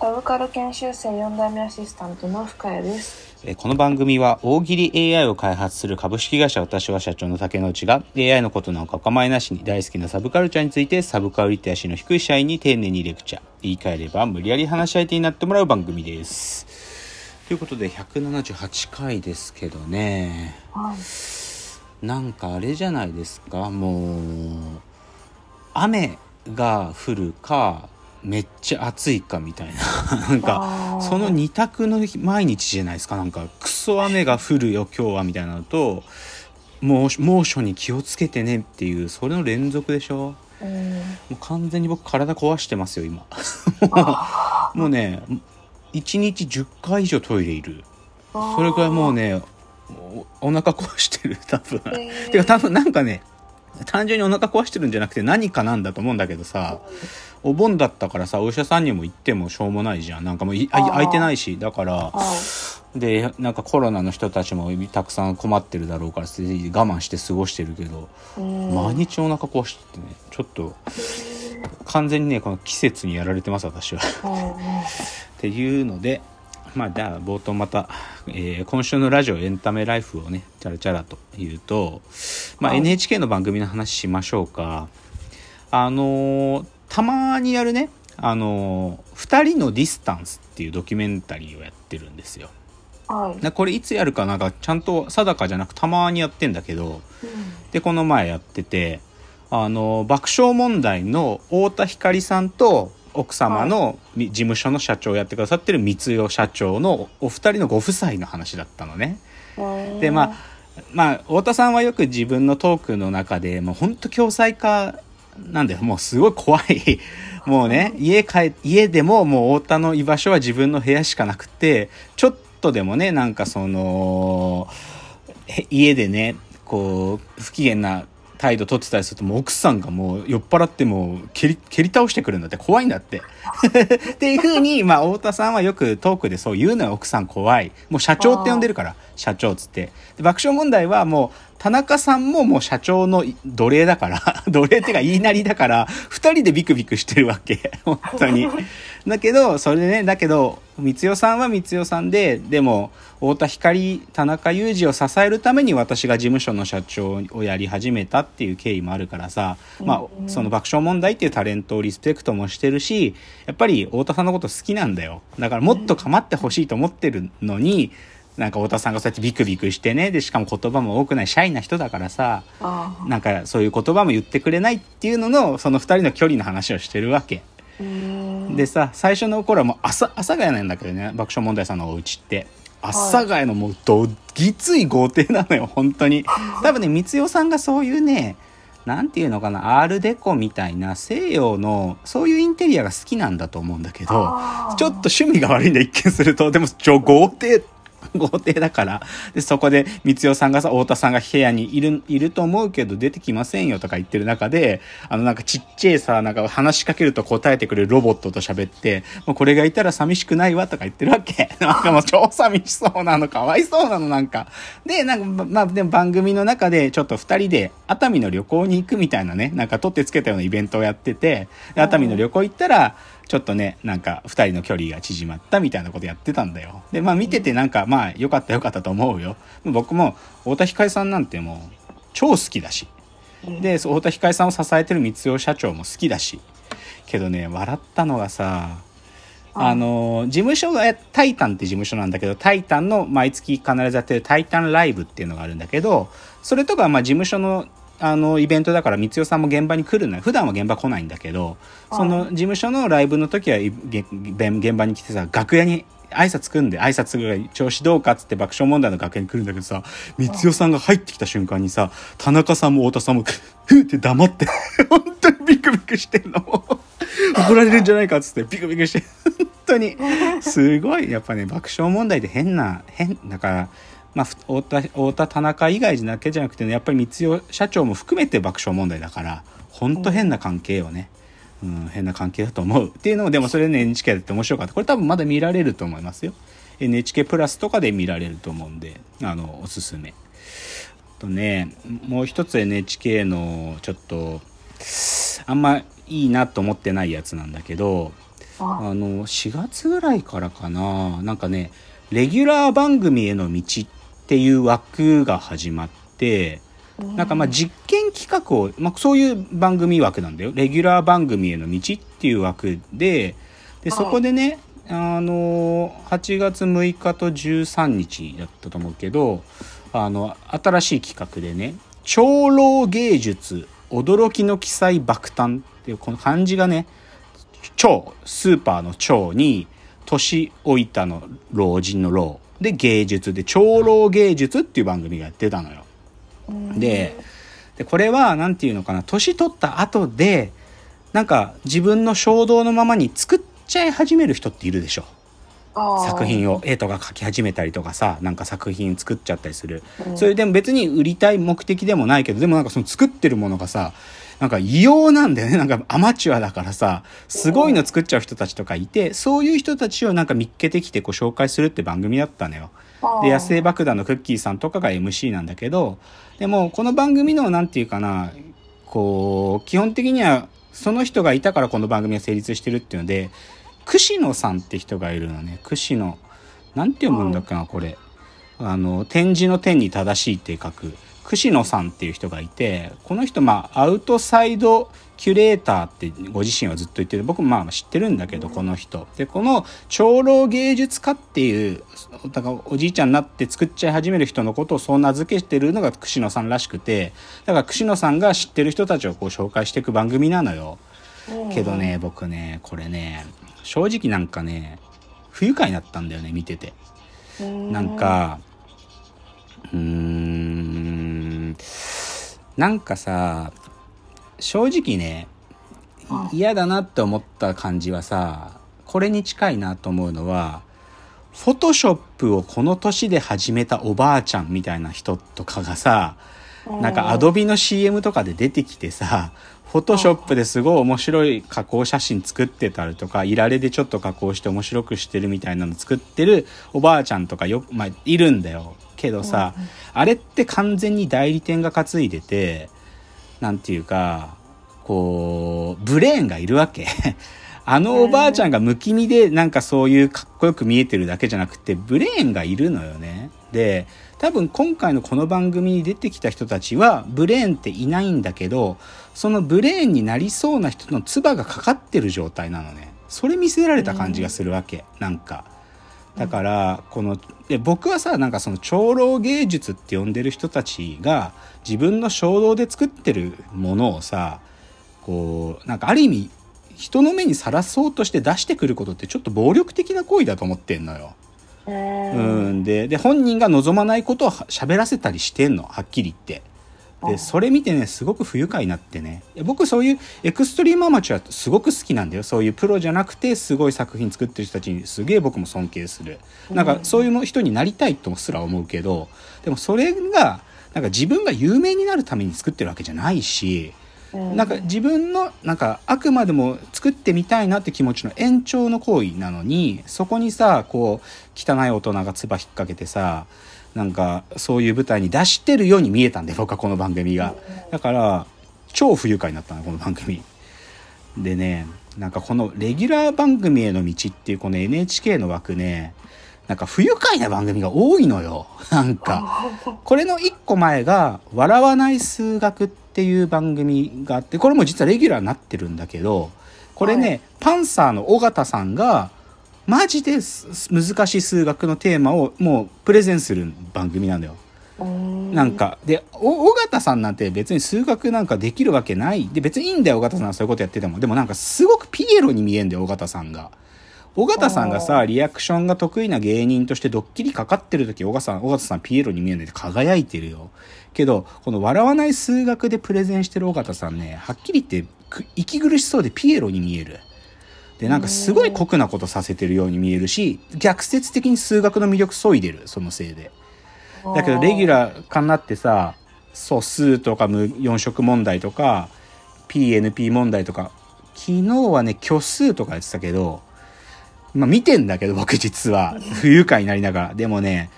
ダブカル研修生4代目アシスタントの深谷です。えーこの番組は大喜利 AI を開発する株式会社私は社長の竹之内が AI のことなんかお構いなしに大好きなサブカルチャーについてサブカルリテラシーの低い社員に丁寧にレクチャー言い換えれば無理やり話し相手になってもらう番組ですということで178回ですけどねはい。なんかあれじゃないですかもう雨が降るかめっちゃ暑いかみたいな。なんかその二択の毎日じゃないですか。なんかクソ雨が降るよ今日はみたいなのともう猛暑に気をつけてねっていうそれの連続でしょ。うん。もう完全に僕体壊してますよ今。もうね1日10回以上トイレいる。それくらいもうねおお腹壊してる多分。へー。てか多分なんかね単純にお腹壊してるんじゃなくて何かなんだと思うんだけどさお盆だったからさお医者さんにも行ってもしょうもないじゃん。なんかもう空いてないしだからはい。でなんかコロナの人たちもたくさん困ってるだろうから我慢して過ごしてるけどうん。毎日お腹壊しててねちょっと完全にねこの季節にやられてます私は。はっていうのでまあじゃあ冒頭また、えー今週のラジオエンタメライフをねチャラチャラと言うと、まあ、はい。NHK の番組の話しましょうか。あのーたまにやるねあのー二人のディスタンス」っていうドキュメンタリーをやってるんですよい。はい。なこれいつやるかなんかちゃんと定かじゃなくたまにやってんだけどでこの前やっててあの爆笑問題の太田光さんと奥様のみ事務所の社長をやってくださってる三代社長のお二人のご夫妻の話だったのね。うん。でまあまあ太田さんはよく自分のトークの中でもう本当共済化なんだよもうすごい怖い。もうね家帰家でももう太田の居場所は自分の部屋しかなくてちょっとでもねなんかその家でねこう不機嫌な態度取ってたりするともう奥さんがもう酔っ払ってもう蹴り蹴り倒してくるんだって怖いんだって。っていうふうに、まあ、太田さんはよくトークでそう言うのよ奥さん怖い。もう社長って呼んでるから社長っつって。で爆笑問題はもう田中さんももう社長の奴隷だから 奴隷っていうか言いなりだから二人でビクビクしてるわけ。本当に。だけどそれでねだけど光代さんは光代さんででも太田光田中裕二を支えるために私が事務所の社長をやり始めたっていう経緯もあるからさ、まあ、その爆笑問題っていうタレントをリスペクトもしてるしやっぱり太田さんのこと好きなんだよ。だからもっと構ってほしいと思ってるのになんか太田さんがそうやってビクビクしてねでしかも言葉も多くないシャイな人だからさあなんかそういう言葉も言ってくれないっていうののその2人の距離の話をしてるわけ。でさ最初の頃はもう朝阿佐ヶ谷なんだけどね爆笑問題さんのお家って。阿佐ヶ谷のもうどぎつい豪邸なのよ本当に。多分ね光代さんがそういうねなんていうのかなアールデコみたいな西洋のそういうインテリアが好きなんだと思うんだけどちょっと趣味が悪いんだ一見すると。でもちょ豪邸 豪邸だから。でそこで光代さんがさ太田さんが部屋にいるいると思うけど出てきませんよとか言ってる中であのなんかちっちゃいさなんか話しかけると答えてくれるロボットと喋ってもうこれがいたら寂しくないわとか言ってるわけ。なんかもう超寂しそうなの。かわいそうなのなんか。でなんかまあでも番組の中でちょっと二人で熱海の旅行に行くみたいなねなんか取ってつけたようなイベントをやってて熱海の旅行行ったらちょっとね、なんか二人の距離が縮まったみたいなことやってたんだよ。で、まあ見ててなんかまあ良かった良かったと思うよ。僕も太田光さんなんてもう超好きだし。で、太田光さんを支えてる光代社長も好きだし。けどね、笑ったのがさ、あの、事務所が、えタイタンって事務所なんだけど、タイタンの毎月必ずやってるタイタンライブっていうのがあるんだけど、それとか、まあ事務所の、あの、イベントだから、光代さんも現場に来るのよ。普段は現場来ないんだけど、その事務所のライブの時は、現場に来てさ、楽屋に挨拶組んで、挨拶ぐらい調子どうか？っつって爆笑問題の楽屋に来るんだけどさ、光代さんが入ってきた瞬間にさ、田中さんも太田さんも、ふーって黙って、本当にビクビクしてんの。怒られるんじゃないかっつってビクビクして、本当に。すごい、やっぱね、爆笑問題で変な、変、だから、まあ、ふ太田、太田、田中以外だけじゃなくてね、やっぱり三代社長も含めて爆笑問題だから、ほんと変な関係よね。うん、変な関係だと思う。っていうのも、でもそれね、NHK だって面白かった。これ多分まだ見られると思いますよ。NHK プラスとかで見られると思うんで、あの、おすすめ。あとね、もう一つ NHK のちょっと、あんまいいなと思ってないやつなんだけど、ああの、4月ぐらいからかな、なんかね、レギュラー番組への道っていう枠が始まって、なんかまあ実験企画を、まあそういう番組枠なんだよ。レギュラー番組への道っていう枠で、で、そこでね、あの、8月6日と13日だったと思うけど、あの、新しい企画でね、長老芸術、驚きの記載爆誕っていうこの漢字がね、超、スーパーの超に、年老いたの老人の老で芸術。で長老芸術っていう番組がやってたのよ。ででこれは何て言うのかな。年取った後でなんか自分の衝動のままに作っちゃい始める人っているでしょ。作品を絵とか描き始めたりとかさなんか作品作っちゃったりする、それでも別に売りたい目的でもないけどでもなんかその作ってるものがさなんか異様なんだよねなんかアマチュアだからさすごいの作っちゃう人たちとかいてそういう人たちをなんか見っけてきてこう紹介するって番組だったのよ。で、野生爆弾のクッキーさんとかが MC なんだけど、でも、この番組の、なんていうかな、こう、基本的には、その人がいたからこの番組が成立してるっていうので、串野さんって人がいるのね。串野。なんて読むんだっけな、これ。あの、展示の点に正しいって書く、串野さんっていう人がいて、この人、まあ、アウトサイドキュレーターってご自身はずっと言ってて、僕もまあ知ってるんだけど、この人。で、この長老芸術家っていう、だからおじいちゃんになって作っちゃい始める人のことをそう名付けてるのが串野さんらしくて、だから串野さんが知ってる人たちをこう紹介していく番組なのよ。けどね、僕ね、これね、正直なんかね、不愉快になったんだよね、見てて。なんか、うーん、なんかさ、正直ね、嫌だなって思った感じはさ、これに近いなと思うのは、フォトショップをこの年で始めたおばあちゃんみたいな人とかがさ、なんかアドビの CM とかで出てきてさ、フォトショップですごい面白い加工写真作ってたりとか、いられでちょっと加工して面白くしてるみたいなの作ってるおばあちゃんとかよ、まあ、いるんだよ。けどさ、あれって完全に代理店が担いでて、なんていうか、こう、ブレーンがいるわけ。あのおばあちゃんが不気味でなんかそういうかっこよく見えてるだけじゃなくて、ブレーンがいるのよね。で、多分今回のこの番組に出てきた人たちはブレーンっていないんだけど、そのブレーンになりそうな人の唾がかかってる状態なのね。それ見せられた感じがするわけ。なんか。だから、この、で僕はさ、なんかその長老芸術って呼んでる人たちが自分の衝動で作ってるものをさ、こう、なんかある意味、人の目にさらそうとして出してくることってちょっと暴力的な行為だと思ってんのよ。うん。でで本人が望まないことを喋らせたりしてんのはっきり言ってでそれ見てねすごく不愉快になってね。僕そういうエクストリームアマチュアすごく好きなんだよ。そういうプロじゃなくてすごい作品作ってる人たちにすげえ僕も尊敬する。なんかそういう人になりたいとすら思うけどでもそれがなんか自分が有名になるために作ってるわけじゃないしなんか自分のなんかあくまでも作ってみたいなって気持ちの延長の行為なのにそこにさこう汚い大人が唾引っ掛けてさなんかそういう舞台に出してるように見えたんで僕はこの番組が。だから超不愉快になったのこの番組。でねなんかこのレギュラー番組への道っていうこの NHK の枠ねなんか不愉快な番組が多いのよ。なんか。これの一個前が「笑わない数学」っていう番組があってこれも実はレギュラーになってるんだけどこれね、はいパンサーの尾形さんがマジです難しい数学のテーマをもうプレゼンする番組なんだよ。なんか、で、お尾形さんなんて別に数学なんかできるわけない。で、別にいいんだよ、尾形さんはそういうことやってても。でもなんかすごくピエロに見えんだよ、尾形さんが。尾形さんがさ、リアクションが得意な芸人としてドッキリかかってる時、尾形さん、尾形さんピエロに見えんで輝いてるよ。けど、この笑わない数学でプレゼンしてる尾形さんね、はっきり言って、く息苦しそうでピエロに見える。で、なんかすごい酷なことさせてるように見えるし、逆説的に数学の魅力削いでる、そのせいで。だけどレギュラー化になってさ素数とか無4色問題とか PNP 問題とか昨日はね虚数とかやってたけどまあ見てんだけど僕実は。不愉快になりながら。でもね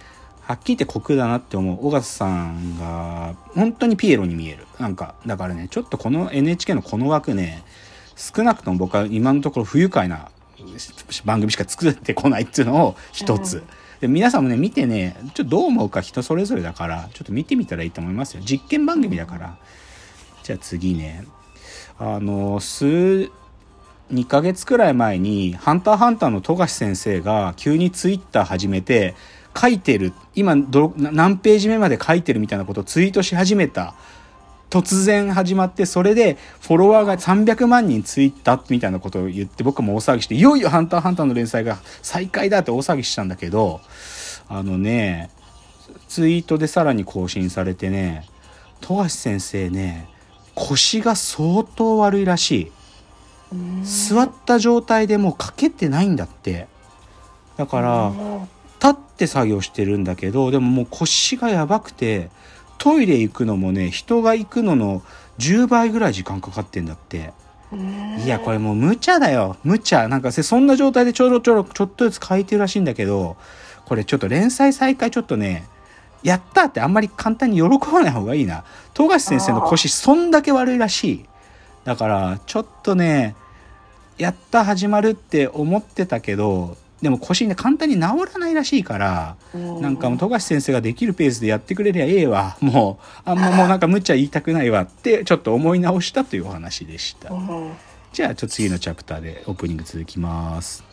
はっきり言って酷だなって思う。尾形さんが本当にピエロに見える。なんかだからねちょっとこの NHK のこの枠ね少なくとも僕は今のところ不愉快な番組しか作ってこないっていうのを一つ、うん。で皆さんもね見てねちょっとどう思うか人それぞれだからちょっと見てみたらいいと思いますよ。実験番組だから。じゃあ次ね。あの数2ヶ月くらい前に「ハンターハンター」の富樫先生が急にツイッター始めて書いてる今ど何ページ目まで書いてるみたいなことをツイートし始めた突然始まってそれでフォロワーが300万人ツイッターみたいなことを言って僕も大騒ぎしていよいよ「ハンターハンター」の連載が再開だって大騒ぎしたんだけどあのねツイートでさらに更新されてね富樫先生ね腰が相当悪いらしい。座った状態でもうかけてないんだって。だから立って作業してるんだけどでももう腰がやばくてトイレ行くのもね人が行くのの10倍ぐらい時間かかってんだって。いやこれもう無茶だよ。無茶。なんかそんな状態でちょろちょろちょっとずつ書いてるらしいんだけどこれちょっと連載再開ちょっとねやったってあんまり簡単に喜ばない方がいいな。富樫先生の腰そんだけ悪いらしい。だからちょっとねやった始まるって思ってたけどでも腰ね簡単に治らないらしいからなんかもう富樫先生ができるペースでやってくれりゃええわ。もうあんまもうなんか無茶言いたくないわってちょっと思い直したというお話でした。うん。じゃあちょっと次のチャプターでオープニング続きます